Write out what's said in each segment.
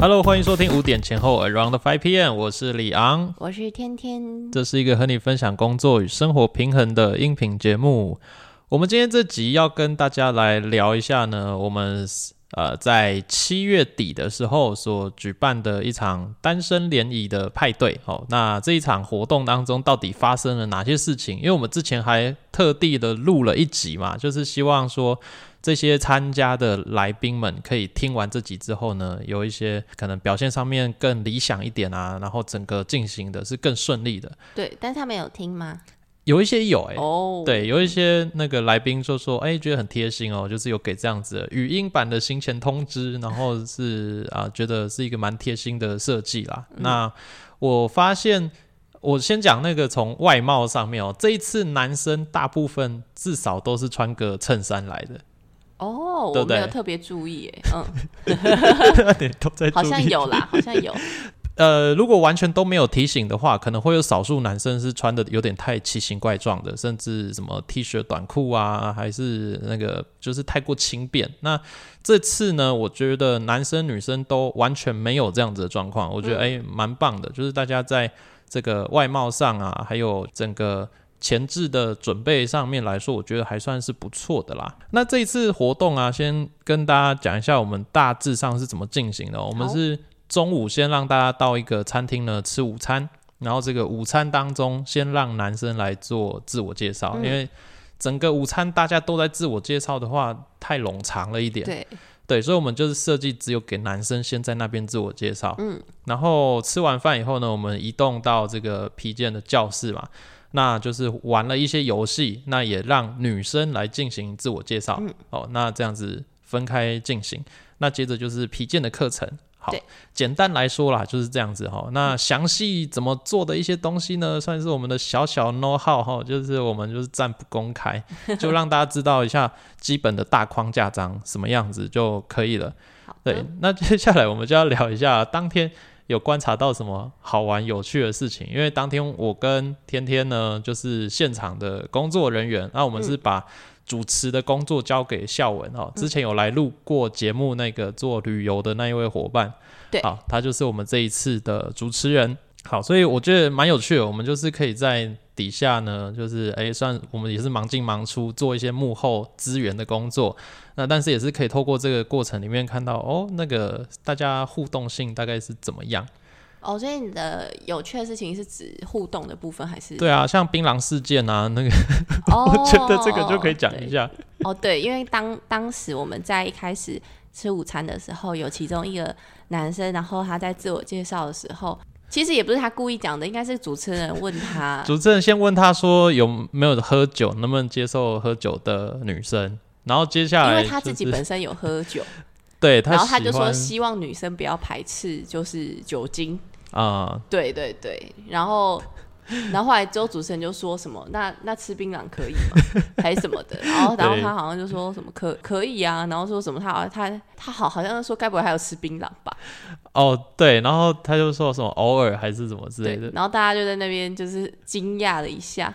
Hello，欢迎收听五点前后 Around Five PM，我是李昂，我是天天。这是一个和你分享工作与生活平衡的音频节目。我们今天这集要跟大家来聊一下呢，我们呃在七月底的时候所举办的一场单身联谊的派对。哦，那这一场活动当中到底发生了哪些事情？因为我们之前还特地的录了一集嘛，就是希望说。这些参加的来宾们可以听完这集之后呢，有一些可能表现上面更理想一点啊，然后整个进行的是更顺利的。对，但是他们有听吗？有一些有哎，哦，对，有一些那个来宾就说，哎，觉得很贴心哦，就是有给这样子语音版的行前通知，然后是啊，觉得是一个蛮贴心的设计啦。那我发现，我先讲那个从外貌上面哦，这一次男生大部分至少都是穿个衬衫来的。哦，我没有特别注意，哎，嗯，好像有啦，好像有。呃，如果完全都没有提醒的话，可能会有少数男生是穿的有点太奇形怪状的，甚至什么 T 恤、短裤啊，还是那个就是太过轻便。那这次呢，我觉得男生女生都完全没有这样子的状况，我觉得哎，蛮棒的，就是大家在这个外貌上啊，还有整个。前置的准备上面来说，我觉得还算是不错的啦。那这一次活动啊，先跟大家讲一下我们大致上是怎么进行的。我们是中午先让大家到一个餐厅呢吃午餐，然后这个午餐当中先让男生来做自我介绍，因为整个午餐大家都在自我介绍的话，太冗长了一点。对对，所以我们就是设计只有给男生先在那边自我介绍。嗯，然后吃完饭以后呢，我们移动到这个皮件的教室嘛。那就是玩了一些游戏，那也让女生来进行自我介绍。哦，那这样子分开进行。那接着就是皮件的课程。好，简单来说啦，就是这样子哈。那详细怎么做的一些东西呢？算是我们的小小 know how 哈，就是我们就是暂不公开，就让大家知道一下基本的大框架长什么样子就可以了。对，那接下来我们就要聊一下当天。有观察到什么好玩有趣的事情？因为当天我跟天天呢，就是现场的工作人员，那我们是把主持的工作交给孝文哦。之前有来录过节目那个做旅游的那一位伙伴，对，好，他就是我们这一次的主持人。好，所以我觉得蛮有趣的。我们就是可以在底下呢，就是哎，算我们也是忙进忙出，做一些幕后资源的工作。那但是也是可以透过这个过程里面看到，哦，那个大家互动性大概是怎么样？哦，所以你的有趣的事情是指互动的部分还是？对啊，像槟榔事件啊，那个，我觉得这个就可以讲一下。哦，对，因为当当时我们在一开始吃午餐的时候，有其中一个男生，然后他在自我介绍的时候。其实也不是他故意讲的，应该是主持人问他。主持人先问他说有没有喝酒，能不能接受喝酒的女生，然后接下来，因为他自己本身有喝酒，对，然后他就说希望女生不要排斥，就是酒精啊，对对对，然后。然后后来之后主持人就说什么，那那吃槟榔可以吗？还是什么的？然后然后他好像就说什么可可以啊，然后说什么他他他好好像说该不会还有吃槟榔吧？哦对，然后他就说什么偶尔还是什么之类的。然后大家就在那边就是惊讶了一下，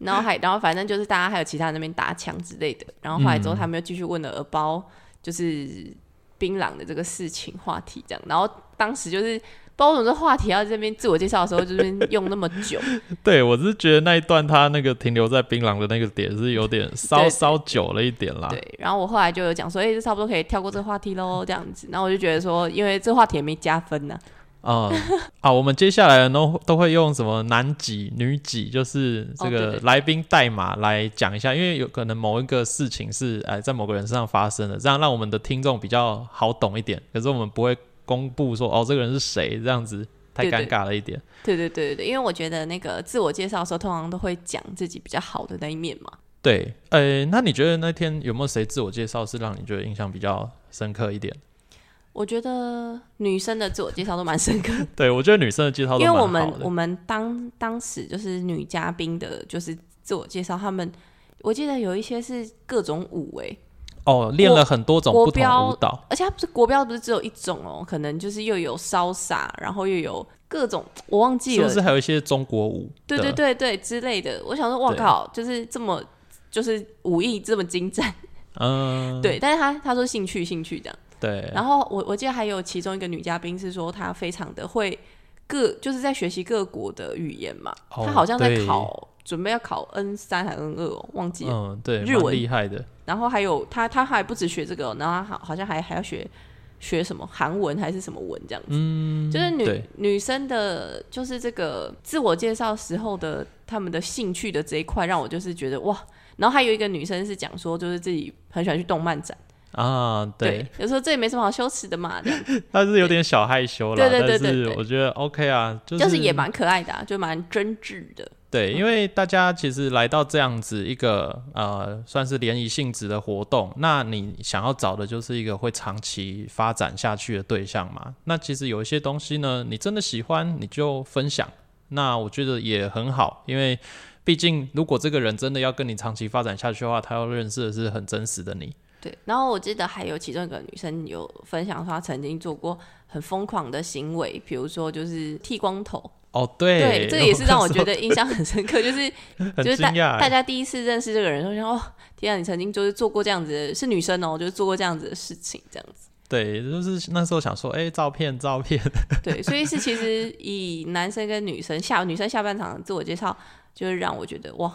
然后还然后反正就是大家还有其他那边打枪之类的。然后后来之后他们又继续问了耳包就是槟榔的这个事情话题这样，然后当时就是。包总这话题要这边自我介绍的时候，这边用那么久。对我是觉得那一段他那个停留在槟榔的那个点是有点稍稍久了一点啦。对，然后我后来就有讲说，哎，差不多可以跳过这个话题喽，这样子。然后我就觉得说，因为这话题也没加分呢。啊，好，我们接下来都都会用什么男几女几，就是这个来宾代码来讲一下，因为有可能某一个事情是哎在某个人身上发生的，这样让我们的听众比较好懂一点。可是我们不会。公布说哦，这个人是谁？这样子太尴尬了一点。对对对对对，因为我觉得那个自我介绍的时候，通常都会讲自己比较好的那一面嘛。对，呃，那你觉得那天有没有谁自我介绍是让你觉得印象比较深刻一点？我觉得女生的自我介绍都蛮深刻。对，我觉得女生的介绍，因为我们我们当当时就是女嘉宾的，就是自我介绍，他们我记得有一些是各种舞哎。哦，练了很多种不同舞蹈，而且它不是国标，不是只有一种哦，可能就是又有潇洒，然后又有各种，我忘记了，是不是还有一些中国舞？对对对对之类的。我想说，哇靠，就是这么，就是武艺这么精湛，嗯，对。但是他他说兴趣兴趣这样，对。然后我我记得还有其中一个女嘉宾是说她非常的会各就是在学习各国的语言嘛，她好像在考准备要考 N 三还 N 二哦，忘记了。嗯，对，日文厉害的。然后还有他，他还不止学这个，然后好好像还还要学。学什么韩文还是什么文这样子，嗯，就是女女生的，就是这个自我介绍时候的他们的兴趣的这一块，让我就是觉得哇。然后还有一个女生是讲说，就是自己很喜欢去动漫展啊，对，有时候这也没什么好羞耻的嘛，这样。但是有点小害羞了，对对对对对，我觉得 OK 啊，就是也蛮可爱的，就蛮真挚的。对，因为大家其实来到这样子一个呃，算是联谊性质的活动，那你想要找的就是一个会长期发展下去的对象嘛？那其实有一些东西呢，你真的喜欢，你就分享，那我觉得也很好，因为毕竟如果这个人真的要跟你长期发展下去的话，他要认识的是很真实的你。对，然后我记得还有其中一个女生有分享说，她曾经做过很疯狂的行为，比如说就是剃光头。哦，对，这也是让我觉得印象很深刻，就是就是大大家第一次认识这个人，说哦，天啊，你曾经就是做过这样子，是女生哦，就是做过这样子的事情，这样子。对，就是那时候想说，哎，照片，照片。对，所以是其实以男生跟女生下女生下半场自我介绍，就是让我觉得哇，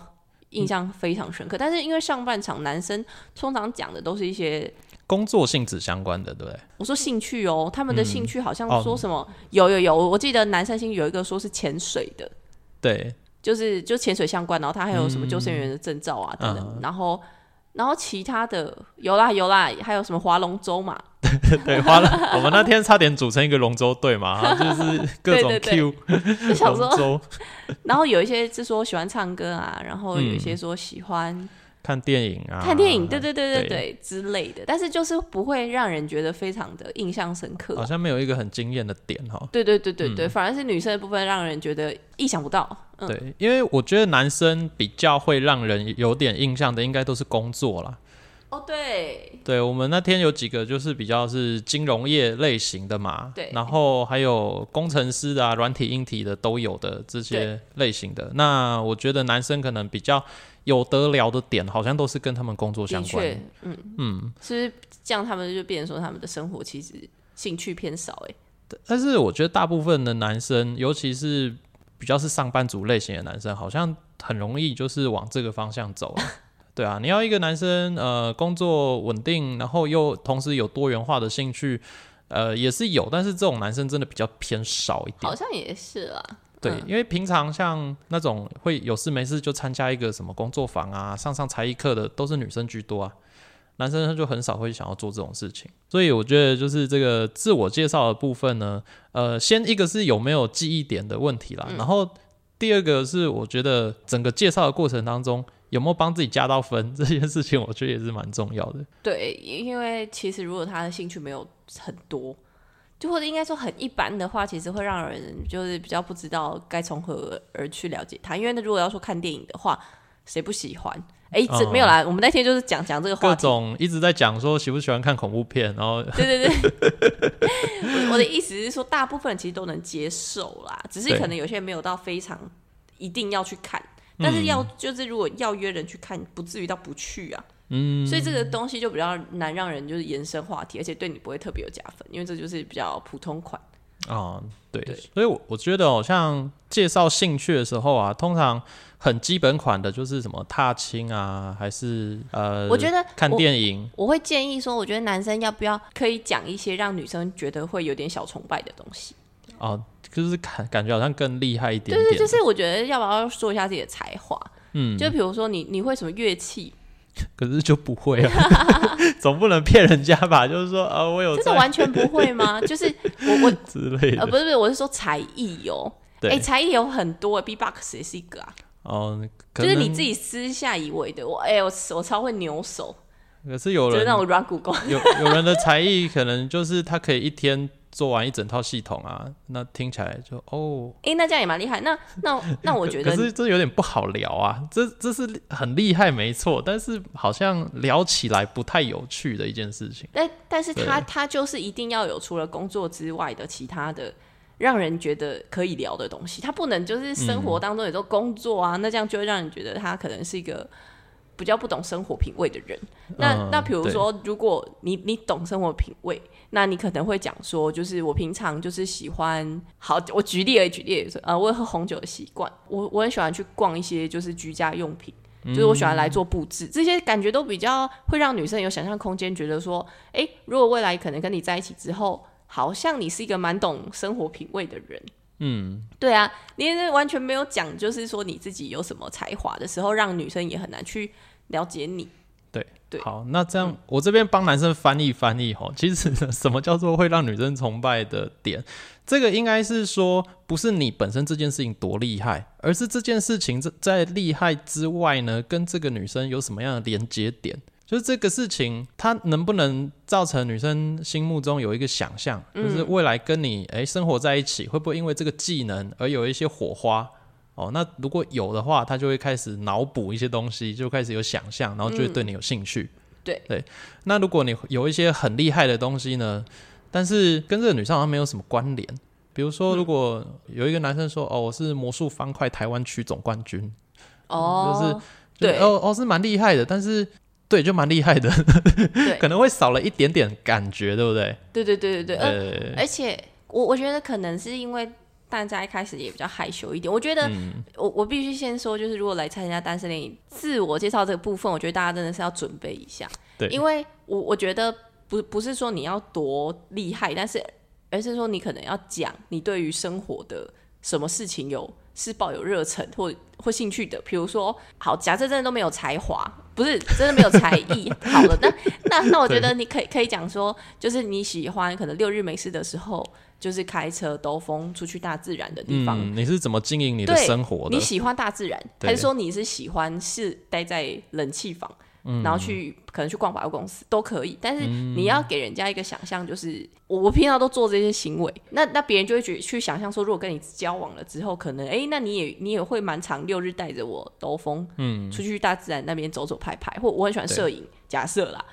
印象非常深刻。但是因为上半场男生通常讲的都是一些。工作性质相关的，对不对？我说兴趣哦，他们的兴趣好像说什么有有有，我记得男生兴趣有一个说是潜水的，对，就是就潜水相关，然后他还有什么救生员的证照啊等等，然后然后其他的有啦有啦，还有什么划龙舟嘛，对，划龙，我们那天差点组成一个龙舟队嘛，就是各种 Q 龙舟，然后有一些是说喜欢唱歌啊，然后有一些说喜欢。看电影啊，看电影，对对对对对之类的，但是就是不会让人觉得非常的印象深刻，好像没有一个很惊艳的点哈。对对对对对，反而是女生的部分让人觉得意想不到。嗯对，因为我觉得男生比较会让人有点印象的，应该都是工作啦。哦，对，对我们那天有几个就是比较是金融业类型的嘛，对，然后还有工程师的啊，软体硬体的都有的这些类型的。那我觉得男生可能比较。有得聊的点，好像都是跟他们工作相关。嗯嗯，是这样，他们就变成说他们的生活其实兴趣偏少哎。但是我觉得大部分的男生，尤其是比较是上班族类型的男生，好像很容易就是往这个方向走。对啊，你要一个男生呃工作稳定，然后又同时有多元化的兴趣，呃也是有，但是这种男生真的比较偏少一点。好像也是啦。对，因为平常像那种会有事没事就参加一个什么工作坊啊，上上才艺课的，都是女生居多啊，男生就很少会想要做这种事情。所以我觉得就是这个自我介绍的部分呢，呃，先一个是有没有记忆点的问题啦，然后第二个是我觉得整个介绍的过程当中有没有帮自己加到分，这件事情我觉得也是蛮重要的。对，因为其实如果他的兴趣没有很多。就或者应该说很一般的话，其实会让人就是比较不知道该从何而去了解他。因为那如果要说看电影的话，谁不喜欢？哎，这没有啦。我们那天就是讲讲这个话各种一直在讲说喜不喜欢看恐怖片，然后对对对，我我的意思是说，大部分人其实都能接受啦，只是可能有些人没有到非常一定要去看，但是要就是如果要约人去看，不至于到不去啊。嗯，所以这个东西就比较难让人就是延伸话题，而且对你不会特别有加分，因为这就是比较普通款。啊，对，所以我我觉得哦，像介绍兴趣的时候啊，通常很基本款的就是什么踏青啊，还是呃，我觉得看电影，我会建议说，我觉得男生要不要可以讲一些让女生觉得会有点小崇拜的东西。哦，就是感感觉好像更厉害一点。对对，就是我觉得要不要说一下自己的才华？嗯，就比如说你你会什么乐器？可是就不会啊，总不能骗人家吧？就是说啊，我有真的完全不会吗？就是我我之类的，呃，不是不是，我是说才艺哦。哎，才艺有很多，B-box 也是一个啊。哦，就是你自己私下以为的，我哎，我我超会扭手。可是有人就那种软骨功，有有人的才艺可能就是他可以一天。做完一整套系统啊，那听起来就哦，哎，那这样也蛮厉害。那那 那我觉得，可是这有点不好聊啊。这这是很厉害，没错，但是好像聊起来不太有趣的一件事情。但但是他他就是一定要有除了工作之外的其他的让人觉得可以聊的东西，他不能就是生活当中也都工作啊，那这样就会让人觉得他可能是一个比较不懂生活品味的人。那那比如说，如果你你懂生活品味，那你可能会讲说，就是我平常就是喜欢，好，我举例而举例，呃，我有喝红酒的习惯，我我很喜欢去逛一些就是居家用品，就是我喜欢来做布置，这些感觉都比较会让女生有想象空间，觉得说，哎，如果未来可能跟你在一起之后，好像你是一个蛮懂生活品味的人。嗯，对啊，你完全没有讲，就是说你自己有什么才华的时候，让女生也很难去了解你。好，那这样我这边帮男生翻译翻译吼，其实 什么叫做会让女生崇拜的点？这个应该是说，不是你本身这件事情多厉害，而是这件事情在在厉害之外呢，跟这个女生有什么样的连接点？就是这个事情，它能不能造成女生心目中有一个想象，就是未来跟你诶生活在一起，会不会因为这个技能而有一些火花？哦，那如果有的话，他就会开始脑补一些东西，就开始有想象，然后就会对你有兴趣。对。对，那如果你有一些很厉害的东西呢，但是跟这个女生好像没有什么关联，比如说如果有一个男生说哦，我是魔术方块台湾区总冠军，哦，就是对。哦哦是蛮厉害的，但是。对，就蛮厉害的，可能会少了一点点感觉，对不对？对对对对对，呃，而且我我觉得可能是因为大家一开始也比较害羞一点。我觉得我我必须先说，就是如果来参加单身恋自我介绍这个部分，我觉得大家真的是要准备一下。对，因为我我觉得不不是说你要多厉害，但是而是说你可能要讲你对于生活的什么事情有。是抱有热忱或或兴趣的，比如说，好，假设真的都没有才华，不是真的没有才艺，好了，那那那我觉得你可以可以讲说，就是你喜欢可能六日没事的时候，就是开车兜风出去大自然的地方。你是怎么经营你的生活的？你喜欢大自然，还是说你是喜欢是待在冷气房？然后去可能去逛百货公司都可以，但是你要给人家一个想象，就是我我平常都做这些行为，那那别人就会觉去想象说，如果跟你交往了之后，可能哎，那你也你也会蛮长六日带着我兜风，嗯，出去大自然那边走走拍拍，或我很喜欢摄影，假设啦，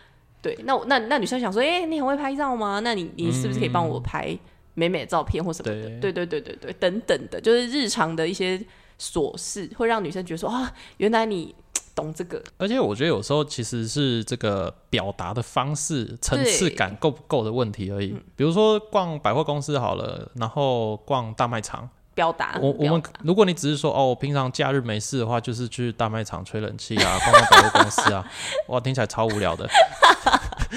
对，那那那女生想说，哎，你很会拍照吗？那你你是不是可以帮我拍美美的照片或什么的？对对对对对，等等的，就是日常的一些琐事，会让女生觉得说啊，原来你。懂这个，而且我觉得有时候其实是这个表达的方式层次感够不够的问题而已。比如说逛百货公司好了，然后逛大卖场，表达我我们如果你只是说哦，我平常假日没事的话，就是去大卖场吹冷气啊，逛逛百货公司啊，哇，听起来超无聊的。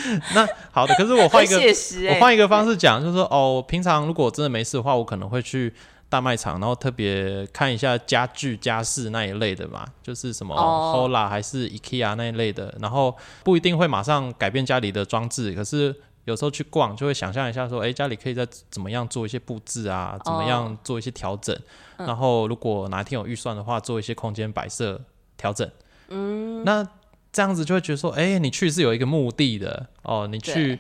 那好的，可是我换一个，我换一个方式讲，就是说哦，平常如果真的没事的话，我可能会去。大卖场，然后特别看一下家具家饰那一类的嘛，就是什么 Hola 还是 IKEA 那一类的，然后不一定会马上改变家里的装置，可是有时候去逛就会想象一下说，哎，家里可以再怎么样做一些布置啊，怎么样做一些调整，然后如果哪天有预算的话，做一些空间摆设调整。嗯，那这样子就会觉得说，哎，你去是有一个目的的哦，你去。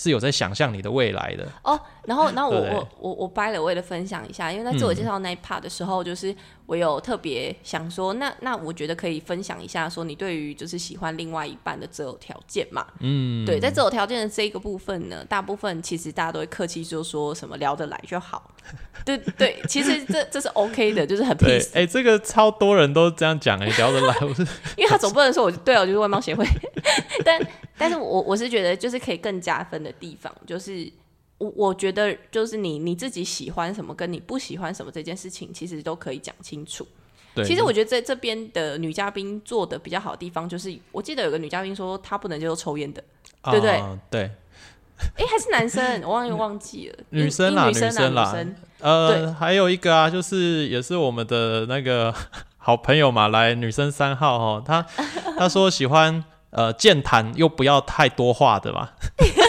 是有在想象你的未来的哦，然后，然后我我我我掰了，为了分享一下，因为在自我介绍那一 part 的时候，就是我有特别想说，那那我觉得可以分享一下，说你对于就是喜欢另外一半的择偶条件嘛，嗯，对，在择偶条件的这一个部分呢，大部分其实大家都会客气，就说什么聊得来就好，对对，其实这这是 OK 的，就是很 peace，哎，这个超多人都这样讲，哎，聊得来，我是 因为他总不能说我对啊，就是外貌协会，但。但是我我是觉得，就是可以更加分的地方，就是我我觉得，就是你你自己喜欢什么，跟你不喜欢什么这件事情，其实都可以讲清楚。对，其实我觉得在这边的女嘉宾做的比较好的地方，就是我记得有个女嘉宾说她不能接受抽烟的，对不对？对。哎，还是男生，我忘又忘记了。女生啦，女生啦，呃，还有一个啊，就是也是我们的那个 好朋友嘛，来女生三号哈，他他说喜欢。呃，健谈又不要太多话的嘛，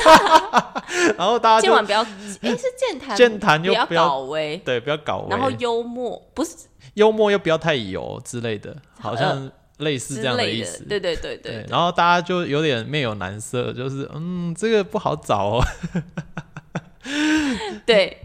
然后大家今晚不要，哎，是健谈，健谈又不要搞威，对，不要搞威，然后幽默不是幽默又不要太油之类的，好像类似这样的意思，对对对对，然后大家就有点面有难色，就是嗯，这个不好找哦，对，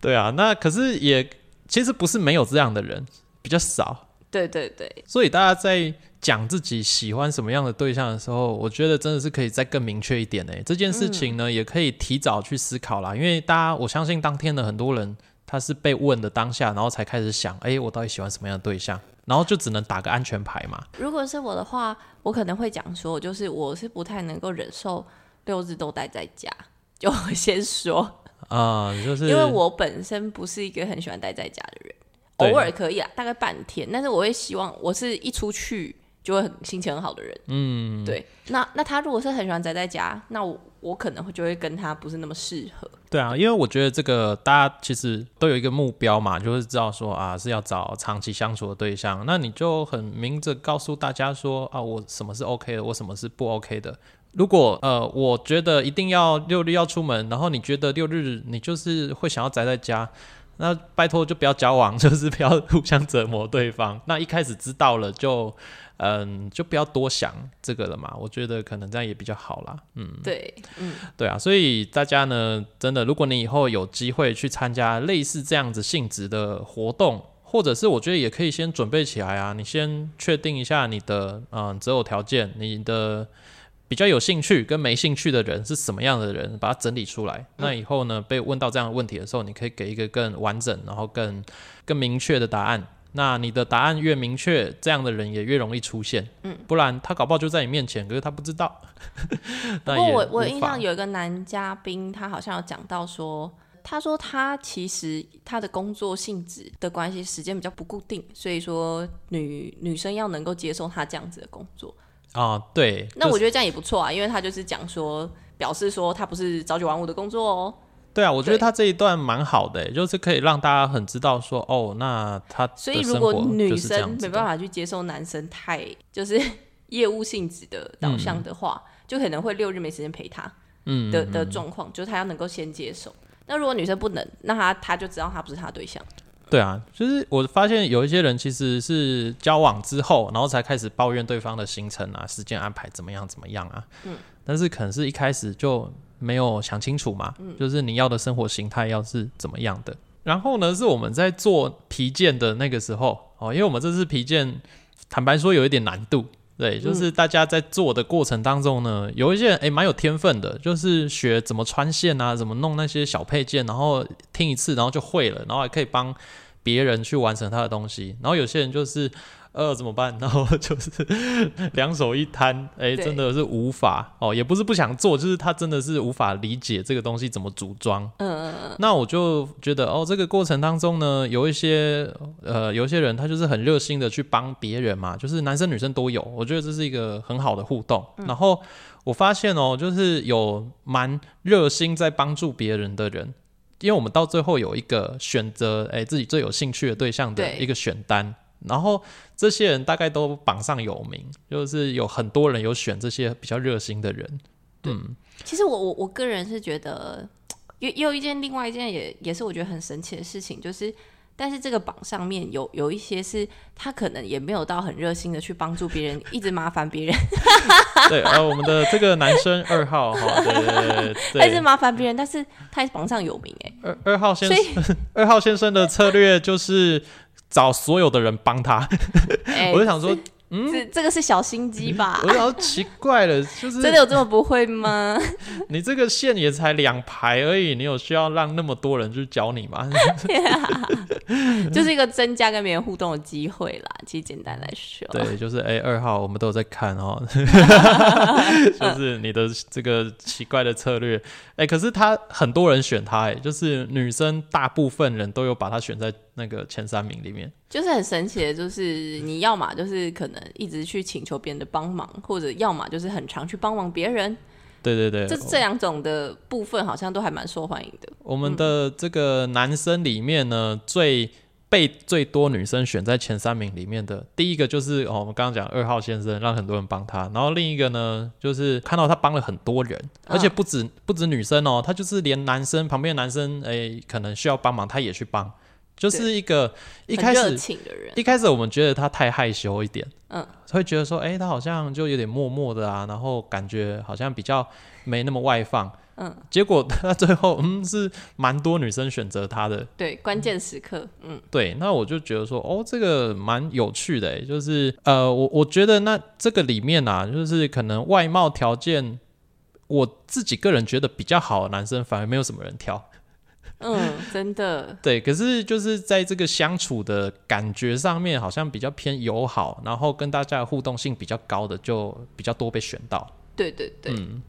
对啊，那可是也其实不是没有这样的人，比较少，对对对，所以大家在。讲自己喜欢什么样的对象的时候，我觉得真的是可以再更明确一点诶。这件事情呢，也可以提早去思考啦，因为大家我相信当天的很多人，他是被问的当下，然后才开始想，哎，我到底喜欢什么样的对象？然后就只能打个安全牌嘛。如果是我的话，我可能会讲说，就是我是不太能够忍受六日都待在家，就先说 啊，就是因为我本身不是一个很喜欢待在家的人，偶尔可以啊，大概半天，但是我会希望我是一出去就会很心情很好的人。嗯，对。那那他如果是很喜欢宅在家，那我我可能会就会跟他不是那么适合。对啊，因为我觉得这个大家其实都有一个目标嘛，就是知道说啊是要找长期相处的对象，那你就很明着告诉大家说啊我什么是 OK 的，我什么是不 OK 的。如果呃我觉得一定要六日要出门，然后你觉得六日你就是会想要宅在家，那拜托就不要交往，就是不要互相折磨对方。那一开始知道了就。嗯，就不要多想这个了嘛。我觉得可能这样也比较好啦。嗯，对，嗯，对啊。所以大家呢，真的，如果你以后有机会去参加类似这样子性质的活动，或者是我觉得也可以先准备起来啊。你先确定一下你的嗯择偶条件，你的比较有兴趣跟没兴趣的人是什么样的人，把它整理出来。那以后呢，被问到这样的问题的时候，你可以给一个更完整，然后更更明确的答案。那你的答案越明确，这样的人也越容易出现。嗯，不然他搞不好就在你面前，可是他不知道。不过我我印象有一个男嘉宾，他好像有讲到说，他说他其实他的工作性质的关系，时间比较不固定，所以说女女生要能够接受他这样子的工作。啊，对。那我觉得这样也不错啊，因为他就是讲说，表示说他不是朝九晚五的工作哦。对啊，我觉得他这一段蛮好的，就是可以让大家很知道说，哦，那他所以如果女生没办法去接受男生太就是业务性质的导向的话，就可能会六日没时间陪他，嗯的的状况，就是他要能够先接受。那如果女生不能，那他他就知道他不是他对象。对啊，就是我发现有一些人其实是交往之后，然后才开始抱怨对方的行程啊、时间安排怎么样怎么样啊，嗯，但是可能是一开始就。没有想清楚嘛？就是你要的生活形态要是怎么样的？然后呢，是我们在做皮件的那个时候哦，因为我们这次皮件，坦白说有一点难度。对，就是大家在做的过程当中呢，有一些人诶蛮有天分的，就是学怎么穿线啊，怎么弄那些小配件，然后听一次然后就会了，然后还可以帮别人去完成他的东西。然后有些人就是。呃，怎么办？然后就是两手一摊，哎，真的是无法哦，也不是不想做，就是他真的是无法理解这个东西怎么组装。嗯嗯嗯。那我就觉得哦，这个过程当中呢，有一些呃，有一些人他就是很热心的去帮别人嘛，就是男生女生都有，我觉得这是一个很好的互动。然后我发现哦，就是有蛮热心在帮助别人的人，因为我们到最后有一个选择，哎，自己最有兴趣的对象的一个选单。然后这些人大概都榜上有名，就是有很多人有选这些比较热心的人。嗯，其实我我我个人是觉得，也有一件另外一件也也是我觉得很神奇的事情，就是但是这个榜上面有有一些是他可能也没有到很热心的去帮助别人，一直麻烦别人。对，呃，我们的这个男生二号哈，对对对，一直麻烦别人，但是他榜上有名哎。二二号先生，二号先生的策略就是。找所有的人帮他，我就想说。这这个是小心机吧？我好奇怪了，就是真的有这么不会吗？你这个线也才两排而已，你有需要让那么多人去教你吗？就是一个增加跟别人互动的机会啦。其实简单来说，对，就是哎，二号我们都有在看哦，就是你的这个奇怪的策略，哎，可是他很多人选他，哎，就是女生大部分人都有把他选在那个前三名里面。就是很神奇的，就是你要么就是可能一直去请求别人的帮忙，或者要么就是很常去帮忙别人。对对对，这这两种的部分好像都还蛮受欢迎的。我们的这个男生里面呢，最被最多女生选在前三名里面的，第一个就是哦，我们刚刚讲二号先生，让很多人帮他。然后另一个呢，就是看到他帮了很多人，而且不止不止女生哦，他就是连男生旁边男生哎，可能需要帮忙，他也去帮。就是一个一开始一开始我们觉得他太害羞一点，嗯，会觉得说，哎，他好像就有点默默的啊，然后感觉好像比较没那么外放，嗯，结果他最后嗯是蛮多女生选择他的，对，关键时刻，嗯，对，那我就觉得说，哦，这个蛮有趣的，就是呃，我我觉得那这个里面啊，就是可能外貌条件，我自己个人觉得比较好的男生，反而没有什么人挑。嗯，真的。对，可是就是在这个相处的感觉上面，好像比较偏友好，然后跟大家的互动性比较高的，就比较多被选到。对对对。嗯。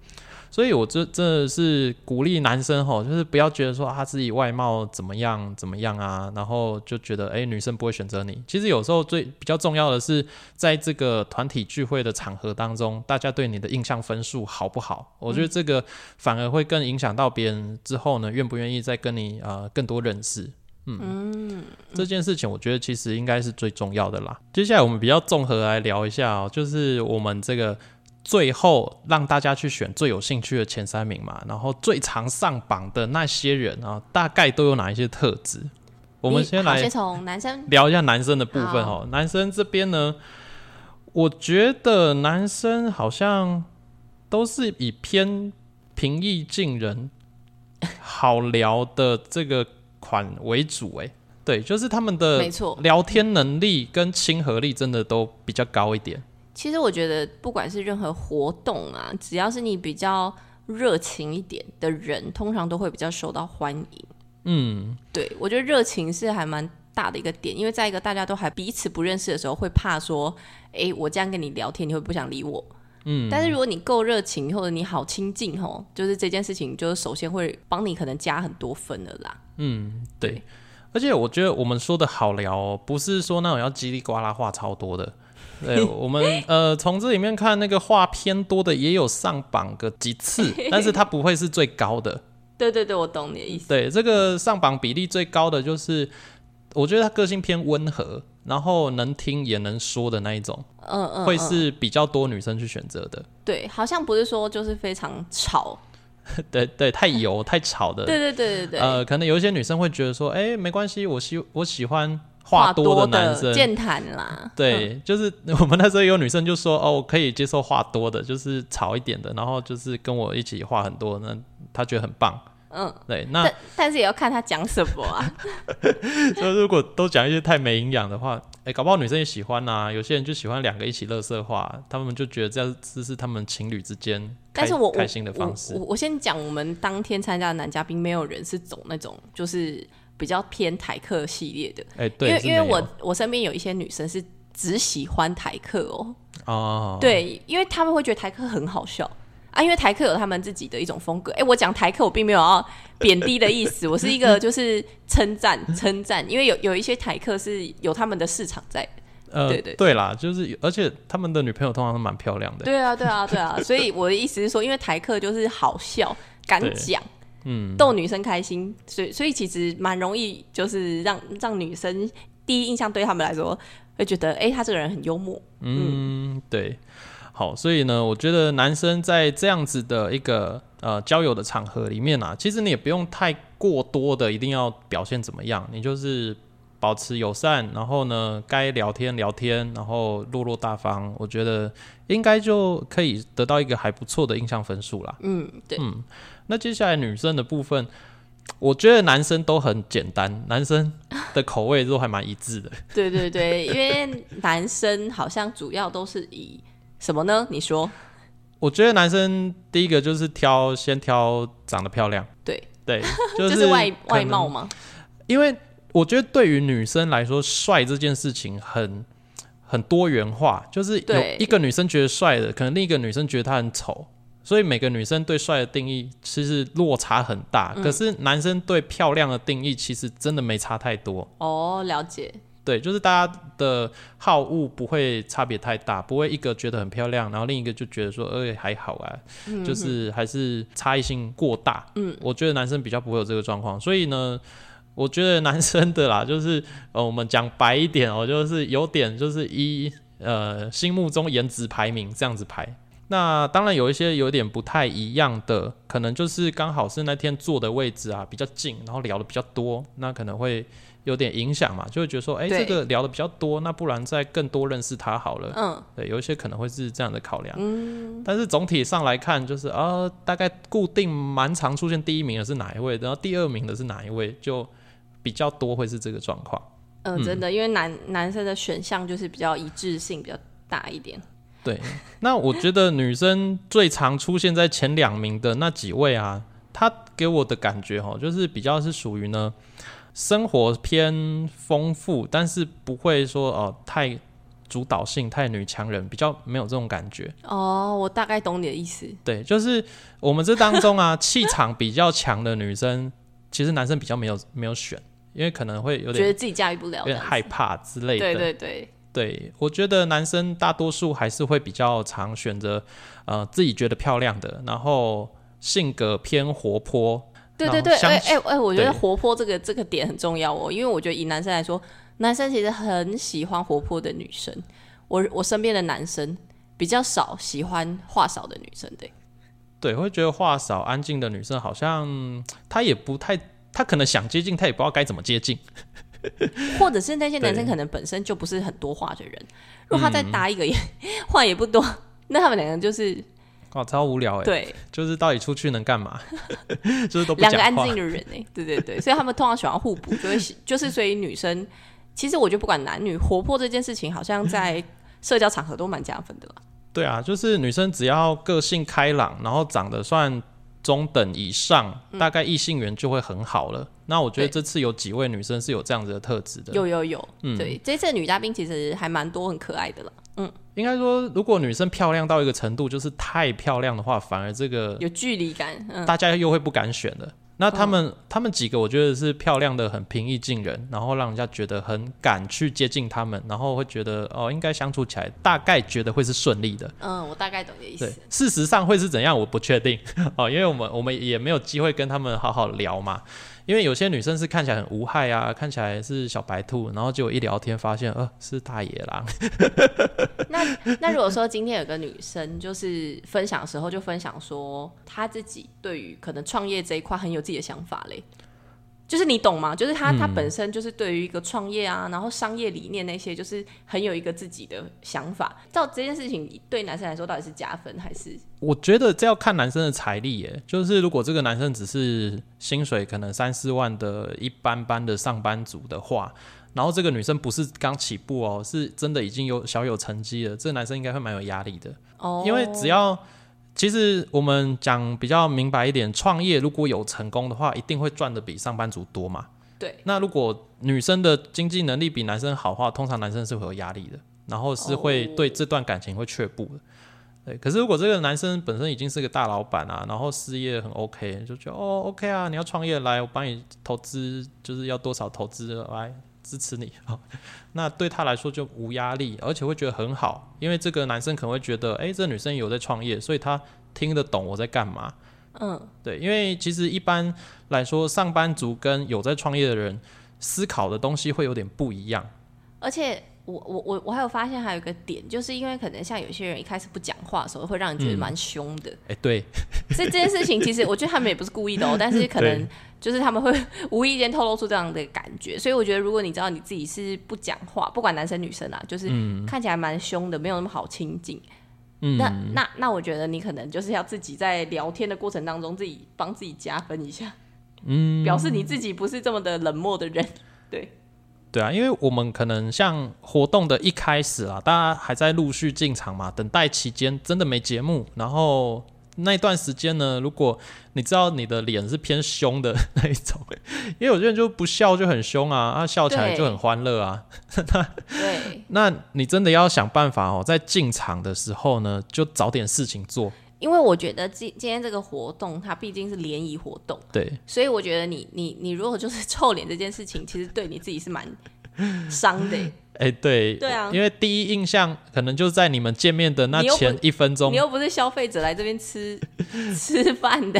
所以，我这真的是鼓励男生吼，就是不要觉得说啊自己外貌怎么样怎么样啊，然后就觉得哎，女生不会选择你。其实有时候最比较重要的是，在这个团体聚会的场合当中，大家对你的印象分数好不好？我觉得这个反而会更影响到别人之后呢，愿不愿意再跟你呃更多认识。嗯，这件事情我觉得其实应该是最重要的啦。接下来我们比较综合来聊一下哦，就是我们这个。最后让大家去选最有兴趣的前三名嘛，然后最常上榜的那些人啊，大概都有哪一些特质？我们先来先从男生聊一下男生的部分哦。男生这边呢，我觉得男生好像都是以偏平易近人、好聊的这个款为主。哎，对，就是他们的没错，聊天能力跟亲和力真的都比较高一点。其实我觉得，不管是任何活动啊，只要是你比较热情一点的人，通常都会比较受到欢迎。嗯，对，我觉得热情是还蛮大的一个点，因为在一个大家都还彼此不认识的时候，会怕说，哎，我这样跟你聊天，你会不想理我。嗯，但是如果你够热情，或者你好亲近，吼，就是这件事情，就是首先会帮你可能加很多分的啦。嗯，对。而且我觉得我们说的好聊，哦不是说那种要叽里呱啦话超多的。对 我们呃，从这里面看，那个话偏多的也有上榜个几次，但是它不会是最高的。对对对，我懂你的意思。对，这个上榜比例最高的就是，我觉得他个性偏温和，然后能听也能说的那一种，嗯嗯，会是比较多女生去选择的。对，好像不是说就是非常吵，对对，太油太吵的。对对对对对。呃，可能有一些女生会觉得说，哎，没关系，我喜我喜欢。话多的男生，健谈啦。对，就是 我们那时候有女生就说：“哦，我可以接受话多的，就是吵一点的，然后就是跟我一起话很多，那她觉得很棒。”嗯，对。那但是也要看他讲什么啊。就如果都讲一些太没营养的话，哎，搞不好女生也喜欢呐。有些人就喜欢两个一起乐色话，他们就觉得这样这是他们情侣之间但是我开心的方式。我我先讲，我们当天参加的男嘉宾，没有人是走那种就是。比较偏台客系列的，哎，对，因为因为我我身边有一些女生是只喜欢台客哦，哦，对，因为他们会觉得台客很好笑。啊，因为台客有他们自己的一种风格。哎，我讲台客，我并没有要贬低的意思，我是一个 就是称赞称赞，因为有有一些台客是有他们的市场在，呃，对对。对啦，就是而且他们的女朋友通常都蛮漂亮的，对啊对啊对啊，所以我的意思是说，因为台客就是好笑敢讲。嗯，逗女生开心，所以所以其实蛮容易，就是让让女生第一印象对他们来说会觉得，哎，他这个人很幽默。嗯，对。好，所以呢，我觉得男生在这样子的一个呃交友的场合里面啊，其实你也不用太过多的一定要表现怎么样，你就是保持友善，然后呢，该聊天聊天，然后落落大方，我觉得应该就可以得到一个还不错的印象分数啦。嗯，对，嗯。那接下来女生的部分，我觉得男生都很简单，男生的口味都还蛮一致的。对对对，因为男生好像主要都是以什么呢？你说？我觉得男生第一个就是挑，先挑长得漂亮。对对，就是外外貌吗？因为我觉得对于女生来说，帅这件事情很很多元化，就是有一个女生觉得帅的，可能另一个女生觉得他很丑。所以每个女生对帅的定义其实落差很大，可是男生对漂亮的定义其实真的没差太多。哦，了解。对，就是大家的好恶不会差别太大，不会一个觉得很漂亮，然后另一个就觉得说，哎，还好啊，就是还是差异性过大。嗯，我觉得男生比较不会有这个状况，所以呢，我觉得男生的啦，就是呃，我们讲白一点哦，就是有点就是一呃，心目中颜值排名这样子排。那当然有一些有点不太一样的，可能就是刚好是那天坐的位置啊比较近，然后聊的比较多，那可能会有点影响嘛，就会觉得说，哎，这个聊的比较多，那不然再更多认识他好了。嗯，对，有一些可能会是这样的考量。嗯，但是总体上来看，就是啊，大概固定蛮常出现第一名的是哪一位，然后第二名的是哪一位，就比较多会是这个状况。嗯，真的，因为男男生的选项就是比较一致性比较大一点。对，那我觉得女生最常出现在前两名的那几位啊，她给我的感觉哈，就是比较是属于呢，生活偏丰富，但是不会说哦太主导性、太女强人，比较没有这种感觉。哦，我大概懂你的意思。对，就是我们这当中啊，气场比较强的女生，其实男生比较没有没有选，因为可能会有点觉得自己驾驭不了，有点害怕之类的。对对对。对，我觉得男生大多数还是会比较常选择，呃，自己觉得漂亮的，然后性格偏活泼。对对对，哎哎哎，我觉得活泼这个这个点很重要哦，因为我觉得以男生来说，男生其实很喜欢活泼的女生。我我身边的男生比较少喜欢话少的女生，对。对，会觉得话少、安静的女生好像她也不太，他可能想接近，他也不知道该怎么接近。或者是那些男生可能本身就不是很多话的人，如果他再搭一个也话也不多，那他们两个就是哦超无聊哎，对，就是到底出去能干嘛？就是都两个安静的人哎，对对对，所以他们通常喜欢互补，就会 就是所以女生其实我觉得不管男女，活泼这件事情好像在社交场合都蛮加分的啦。对啊，就是女生只要个性开朗，然后长得算。中等以上，大概异性缘就会很好了。那我觉得这次有几位女生是有这样子的特质的。有有有，嗯，对，这次女嘉宾其实还蛮多，很可爱的了。嗯，应该说，如果女生漂亮到一个程度，就是太漂亮的话，反而这个有距离感，大家又会不敢选的。那他们他们几个，我觉得是漂亮的，很平易近人，然后让人家觉得很敢去接近他们，然后会觉得哦，应该相处起来大概觉得会是顺利的。嗯，我大概懂的意思。对，事实上会是怎样，我不确定哦，因为我们我们也没有机会跟他们好好聊嘛。因为有些女生是看起来很无害啊，看起来是小白兔，然后结果一聊天发现，呃，是大野狼。那 那如果说今天有个女生，就是分享的时候就分享说，她自己对于可能创业这一块很有自己的想法嘞。就是你懂吗？就是她她本身就是对于一个创业啊，然后商业理念那些，就是很有一个自己的想法。照这件事情对男生来说，到底是加分还是？我觉得这要看男生的财力耶。就是如果这个男生只是薪水可能三四万的一般般的上班族的话，然后这个女生不是刚起步哦，是真的已经有小有成绩了，这个男生应该会蛮有压力的。哦，因为只要。其实我们讲比较明白一点，创业如果有成功的话，一定会赚的比上班族多嘛。对。那如果女生的经济能力比男生好的话，通常男生是会有压力的，然后是会对这段感情会却步的。对。可是如果这个男生本身已经是个大老板啊，然后事业很 OK，就觉得哦 OK 啊，你要创业来，我帮你投资，就是要多少投资来。支持你啊，那对他来说就无压力，而且会觉得很好，因为这个男生可能会觉得，哎，这女生有在创业，所以他听得懂我在干嘛。嗯，对，因为其实一般来说，上班族跟有在创业的人思考的东西会有点不一样，而且。我我我我还有发现还有一个点，就是因为可能像有些人一开始不讲话的时候，会让你觉得蛮凶的。哎，对。所以这件事情其实我觉得他们也不是故意的哦，但是可能就是他们会 无意间透露出这样的感觉。所以我觉得如果你知道你自己是不讲话，不管男生女生啊，就是看起来蛮凶的，没有那么好亲近。嗯。那那那我觉得你可能就是要自己在聊天的过程当中，自己帮自己加分一下。嗯。表示你自己不是这么的冷漠的人，对。对啊，因为我们可能像活动的一开始啊，大家还在陆续进场嘛，等待期间真的没节目，然后那一段时间呢，如果你知道你的脸是偏凶的那一种，因为有些人就不笑就很凶啊，啊笑起来就很欢乐啊。对，那你真的要想办法哦，在进场的时候呢，就找点事情做。因为我觉得今今天这个活动，它毕竟是联谊活动，对，所以我觉得你你你如果就是臭脸这件事情，其实对你自己是蛮伤的。哎，对，对啊，因为第一印象可能就在你们见面的那前一分钟，你又不是消费者来这边吃 吃饭的，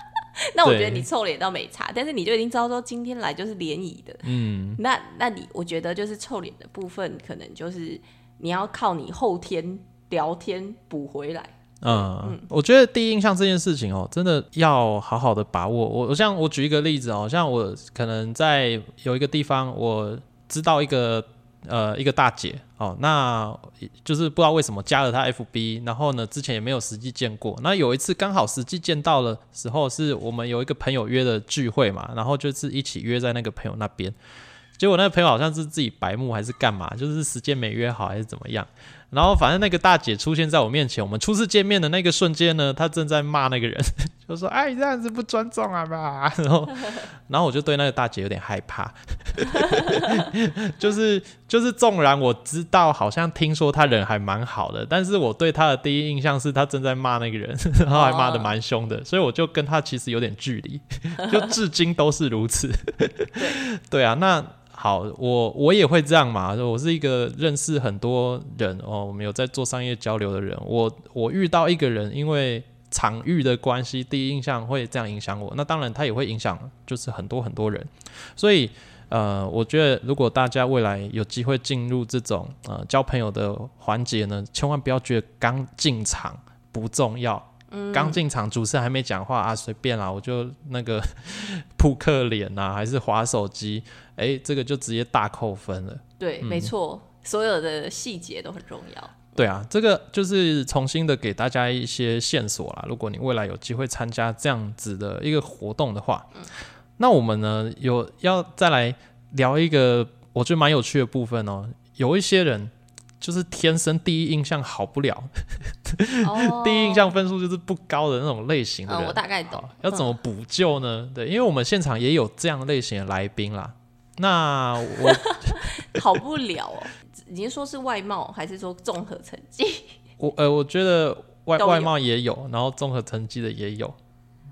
那我觉得你臭脸倒没差，但是你就已经知道说今天来就是联谊的，嗯，那那你我觉得就是臭脸的部分，可能就是你要靠你后天聊天补回来。嗯，我觉得第一印象这件事情哦，真的要好好的把握。我我像我举一个例子哦，像我可能在有一个地方，我知道一个呃一个大姐哦，那就是不知道为什么加了她 FB，然后呢之前也没有实际见过。那有一次刚好实际见到的时候，是我们有一个朋友约的聚会嘛，然后就是一起约在那个朋友那边。结果那个朋友好像是自己白目还是干嘛，就是时间没约好还是怎么样。然后反正那个大姐出现在我面前，我们初次见面的那个瞬间呢，她正在骂那个人，就说：“哎，你这样子不尊重啊吧？” 然后，然后我就对那个大姐有点害怕，就 是就是，纵然我知道，好像听说她人还蛮好的，但是我对她的第一印象是她正在骂那个人，然后还骂的蛮凶的，所以我就跟她其实有点距离，就至今都是如此。对啊，那好，我我也会这样嘛，我是一个认识很多人哦，我们有在做商业交流的人，我我遇到一个人，因为。场域的关系，第一印象会这样影响我。那当然，它也会影响，就是很多很多人。所以，呃，我觉得如果大家未来有机会进入这种呃交朋友的环节呢，千万不要觉得刚进场不重要。嗯。刚进场，主持人还没讲话啊，随便啦，我就那个 扑克脸呐，还是划手机，哎，这个就直接大扣分了。对，没错，所有的细节都很重要。对啊，这个就是重新的给大家一些线索啦。如果你未来有机会参加这样子的一个活动的话，那我们呢有要再来聊一个我觉得蛮有趣的部分哦。有一些人就是天生第一印象好不了，第一印象分数就是不高的那种类型的人。我大概懂。要怎么补救呢？对，因为我们现场也有这样类型的来宾啦。那我 好不了哦。你是说是外貌，还是说综合成绩？我呃，我觉得外外貌也有，然后综合成绩的也有。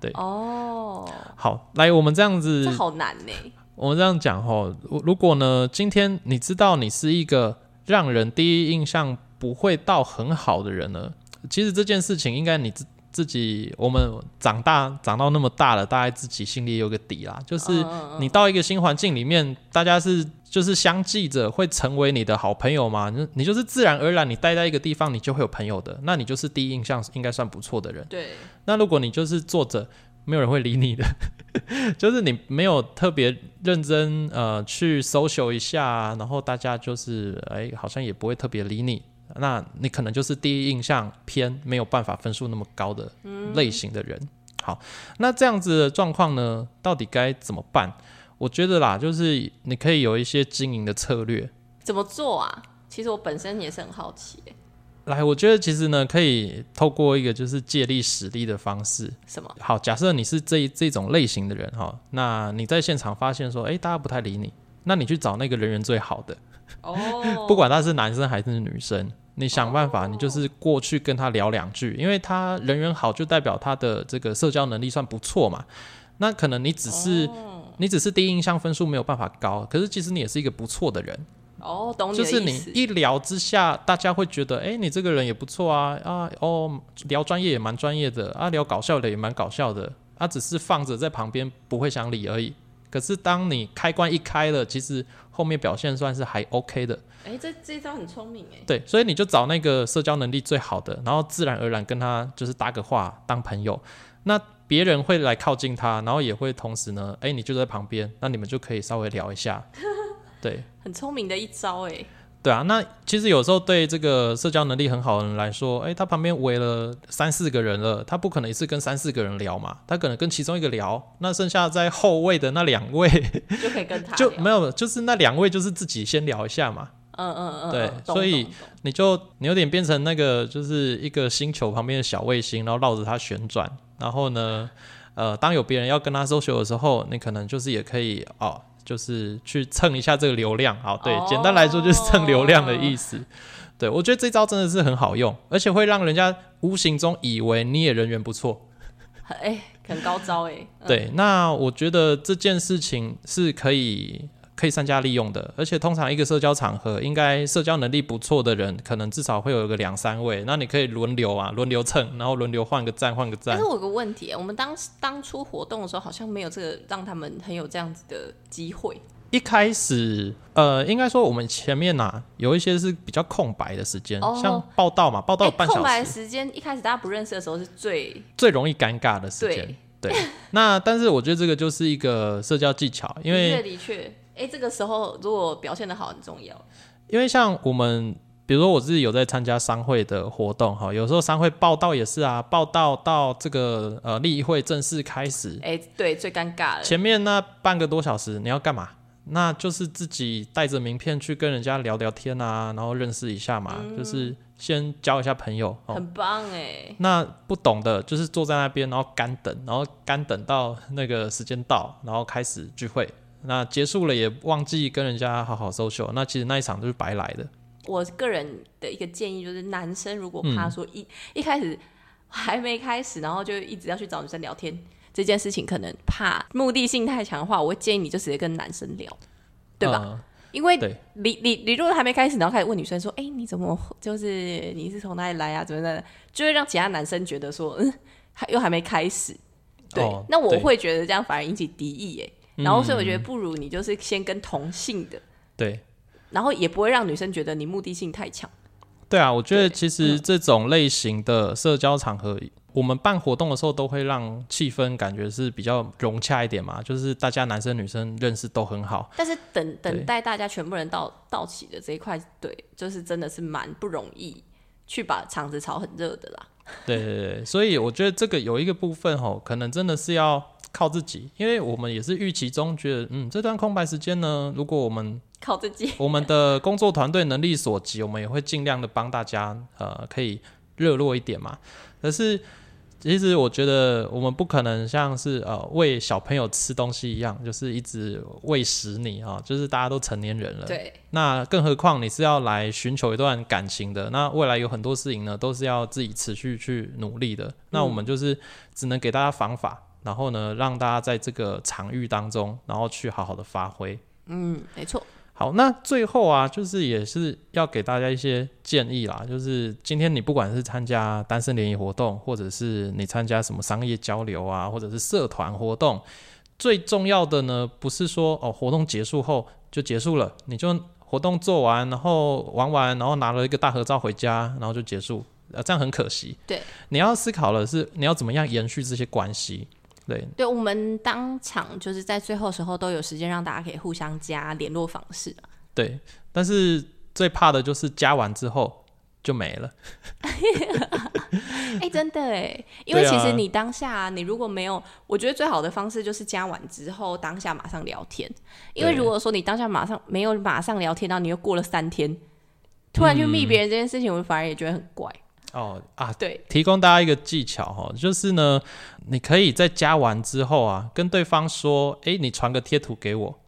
对哦，好，来，我们这样子，这好难呢。我们这样讲哦，如果呢，今天你知道你是一个让人第一印象不会到很好的人呢，其实这件事情应该你自自己，我们长大长到那么大了，大概自己心里有个底啦。就是你到一个新环境里面，大家是。就是相继着会成为你的好朋友嘛？你你就是自然而然，你待在一个地方，你就会有朋友的。那你就是第一印象应该算不错的人。对。那如果你就是坐着，没有人会理你的，就是你没有特别认真呃去 social 一下，然后大家就是哎好像也不会特别理你，那你可能就是第一印象偏没有办法分数那么高的类型的人。好，那这样子的状况呢，到底该怎么办？我觉得啦，就是你可以有一些经营的策略，怎么做啊？其实我本身也是很好奇。来，我觉得其实呢，可以透过一个就是借力使力的方式。什么？好，假设你是这这种类型的人哈，那你在现场发现说，哎，大家不太理你，那你去找那个人缘最好的哦，不管他是男生还是女生，你想办法，你就是过去跟他聊两句，因为他人缘好，就代表他的这个社交能力算不错嘛。那可能你只是。你只是第一印象分数没有办法高，可是其实你也是一个不错的人哦，懂你就是你一聊之下，大家会觉得，哎，你这个人也不错啊啊哦，聊专业也蛮专业的啊，聊搞笑的也蛮搞笑的，他只是放着在旁边不会想理而已。可是当你开关一开了，其实后面表现算是还 OK 的。哎，这这招很聪明哎。对，所以你就找那个社交能力最好的，然后自然而然跟他就是搭个话当朋友。那别人会来靠近他，然后也会同时呢，哎，你就在旁边，那你们就可以稍微聊一下，对，很聪明的一招哎。对啊，那其实有时候对这个社交能力很好的人来说，哎，他旁边围了三四个人了，他不可能一次跟三四个人聊嘛，他可能跟其中一个聊，那剩下在后位的那两位 就可以跟他 就没有，就是那两位就是自己先聊一下嘛。嗯嗯嗯，对，所以你就你有点变成那个就是一个星球旁边的小卫星，然后绕着它旋转。然后呢，呃，当有别人要跟他收球的时候，你可能就是也可以哦，就是去蹭一下这个流量。好，对，简单来说就是蹭流量的意思。对我觉得这招真的是很好用，而且会让人家无形中以为你也人缘不错。哎，很高招哎。对，那我觉得这件事情是可以。可以善加利用的，而且通常一个社交场合，应该社交能力不错的人，可能至少会有个两三位，那你可以轮流啊，轮流蹭，然后轮流换个站，换个站。但是我有个问题，我们当当初活动的时候，好像没有这个让他们很有这样子的机会。一开始，呃，应该说我们前面呐有一些是比较空白的时间，像报道嘛，报道有半小时。空白的时间，一开始大家不认识的时候是最最容易尴尬的时间。对，那但是我觉得这个就是一个社交技巧，因为的确。哎，这个时候如果表现的好很重要，因为像我们，比如说我自己有在参加商会的活动哈，有时候商会报道也是啊，报道到这个呃例会正式开始，哎，对，最尴尬了。前面那半个多小时你要干嘛？那就是自己带着名片去跟人家聊聊天啊，然后认识一下嘛，就是先交一下朋友，很棒哎。那不懂的，就是坐在那边，然后干等，然后干等到那个时间到，然后开始聚会。那结束了也忘记跟人家好好 social，那其实那一场就是白来的。我个人的一个建议就是，男生如果怕说一一开始还没开始，然后就一直要去找女生聊天，这件事情可能怕目的性太强的话，我会建议你就直接跟男生聊，对吧？因为你你你如果还没开始，然后开始问女生说：“哎，你怎么就是你是从哪里来啊？怎么的？”就会让其他男生觉得说：“嗯，还又还没开始。”对，那我会觉得这样反而引起敌意耶。然后所以我觉得不如你就是先跟同性的，对，然后也不会让女生觉得你目的性太强。对啊，我觉得其实这种类型的社交场合。我们办活动的时候，都会让气氛感觉是比较融洽一点嘛，就是大家男生女生认识都很好。但是等等待大家全部人到到齐的这一块，对，就是真的是蛮不容易去把场子炒很热的啦。对对对，所以我觉得这个有一个部分哦，可能真的是要靠自己，因为我们也是预期中觉得，嗯，这段空白时间呢，如果我们靠自己，我们的工作团队能力所及，我们也会尽量的帮大家，呃，可以热络一点嘛。可是。其实我觉得我们不可能像是呃喂小朋友吃东西一样，就是一直喂食你啊，就是大家都成年人了。对。那更何况你是要来寻求一段感情的，那未来有很多事情呢，都是要自己持续去努力的。那我们就是只能给大家方法，然后呢，让大家在这个场域当中，然后去好好的发挥。嗯，没错。好，那最后啊，就是也是要给大家一些建议啦。就是今天你不管是参加单身联谊活动，或者是你参加什么商业交流啊，或者是社团活动，最重要的呢，不是说哦，活动结束后就结束了，你就活动做完，然后玩完，然后拿了一个大合照回家，然后就结束，呃，这样很可惜。对，你要思考的是，你要怎么样延续这些关系。对，对我们当场就是在最后时候都有时间让大家可以互相加联络方式。对，但是最怕的就是加完之后就没了。哎，真的哎，因为其实你当下你如果没有，我觉得最好的方式就是加完之后当下马上聊天。因为如果说你当下马上没有马上聊天，然后你又过了三天，突然去密别人这件事情，我反而也觉得很怪。哦啊，对，提供大家一个技巧哈，就是呢，你可以在加完之后啊，跟对方说，哎，你传个贴图给我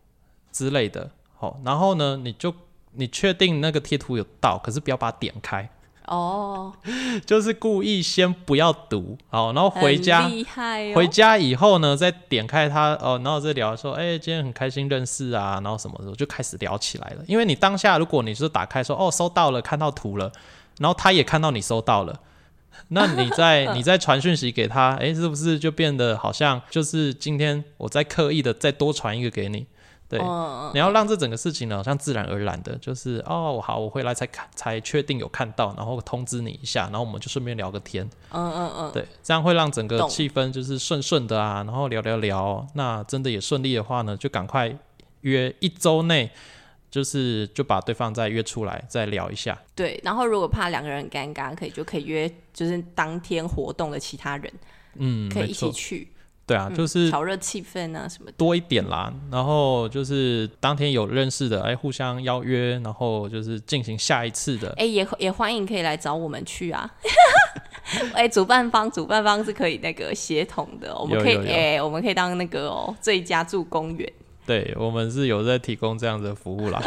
之类的，好，然后呢，你就你确定那个贴图有到，可是不要把它点开。哦，就是故意先不要读，好，然后回家，回家以后呢，再点开它，哦，然后再聊说，哎，今天很开心认识啊，然后什么时候就开始聊起来了，因为你当下如果你是打开说，哦，收到了，看到图了。然后他也看到你收到了，那你在 你在传讯息给他，哎，是不是就变得好像就是今天我在刻意的再多传一个给你？对，你要让这整个事情呢，好像自然而然的，就是哦，好，我回来才看才确定有看到，然后通知你一下，然后我们就顺便聊个天。嗯嗯嗯，对，这样会让整个气氛就是顺顺的啊，然后聊聊聊，那真的也顺利的话呢，就赶快约一周内。就是就把对方再约出来再聊一下，对。然后如果怕两个人尴尬，可以就可以约，就是当天活动的其他人，嗯，可以一起去。对啊，就是炒热气氛啊什么多一点啦。然后就是当天有认识的，哎，互相邀约，然后就是进行下一次的。哎，也也欢迎可以来找我们去啊。哎，主办方主办方是可以那个协同的，我们可以哎，我们可以当那个哦最佳助攻员。对我们是有在提供这样的服务啦。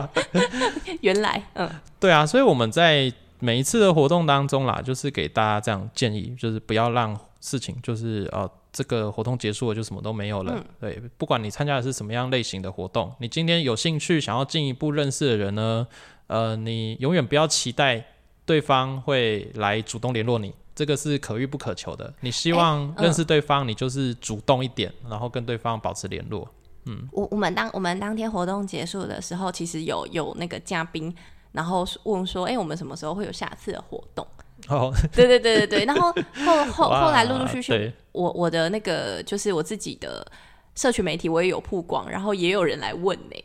原来，嗯，对啊，所以我们在每一次的活动当中啦，就是给大家这样建议，就是不要让事情就是呃这个活动结束了就什么都没有了。对，不管你参加的是什么样类型的活动，你今天有兴趣想要进一步认识的人呢，呃，你永远不要期待对方会来主动联络你，这个是可遇不可求的。你希望认识对方，你就是主动一点，然后跟对方保持联络。嗯，我我们当我们当天活动结束的时候，其实有有那个嘉宾，然后问说，哎，我们什么时候会有下次的活动？哦，对对对对对，然后后后后来陆陆续续，我我的那个就是我自己的社群媒体，我也有曝光，然后也有人来问呢。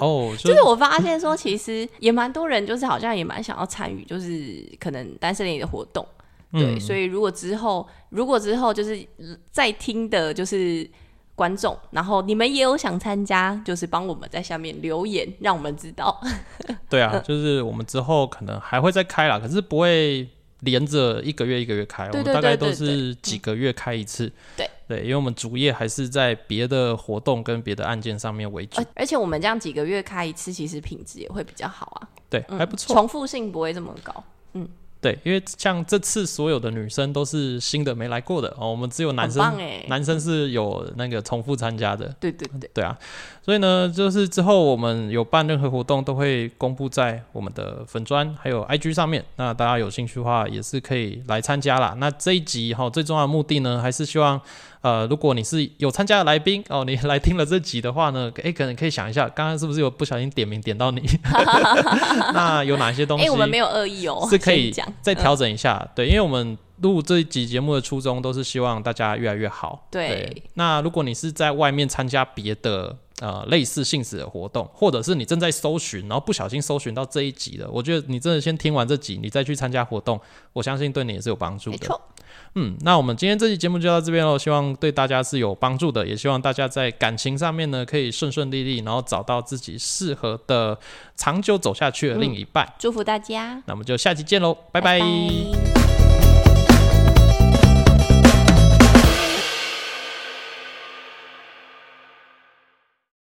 哦，就是我发现说，其实也蛮多人，就是好像也蛮想要参与，就是可能单身联谊的活动。对，所以如果之后如果之后就是在听的，就是。观众，然后你们也有想参加，就是帮我们在下面留言，让我们知道。对啊，就是我们之后可能还会再开啦，可是不会连着一个月一个月开，我们大概都是几个月开一次。对对，因为我们主业还是在别的活动跟别的案件上面为主，而且我们这样几个月开一次，其实品质也会比较好啊。对，还不错，重复性不会这么高。嗯。对，因为像这次所有的女生都是新的没来过的哦，我们只有男生，男生是有那个重复参加的。对对对，对啊，所以呢，就是之后我们有办任何活动，都会公布在我们的粉砖还有 IG 上面。那大家有兴趣的话，也是可以来参加啦。那这一集哈，最重要的目的呢，还是希望。呃，如果你是有参加的来宾哦，你 来听了这集的话呢，哎，可能可以想一下，刚刚是不是有不小心点名点到你？那有哪些东西？哎，我们没有恶意哦，是可以再调整一下。对，因为我们录这一集节目的初衷都是希望大家越来越好。对。那如果你是在外面参加别的呃类似性质的活动，或者是你正在搜寻，然后不小心搜寻到这一集的，我觉得你真的先听完这集，你再去参加活动，我相信对你也是有帮助的。嗯，那我们今天这期节目就到这边喽，希望对大家是有帮助的，也希望大家在感情上面呢可以顺顺利利，然后找到自己适合的、长久走下去的另一半。祝福大家，那我们就下期见喽，拜拜。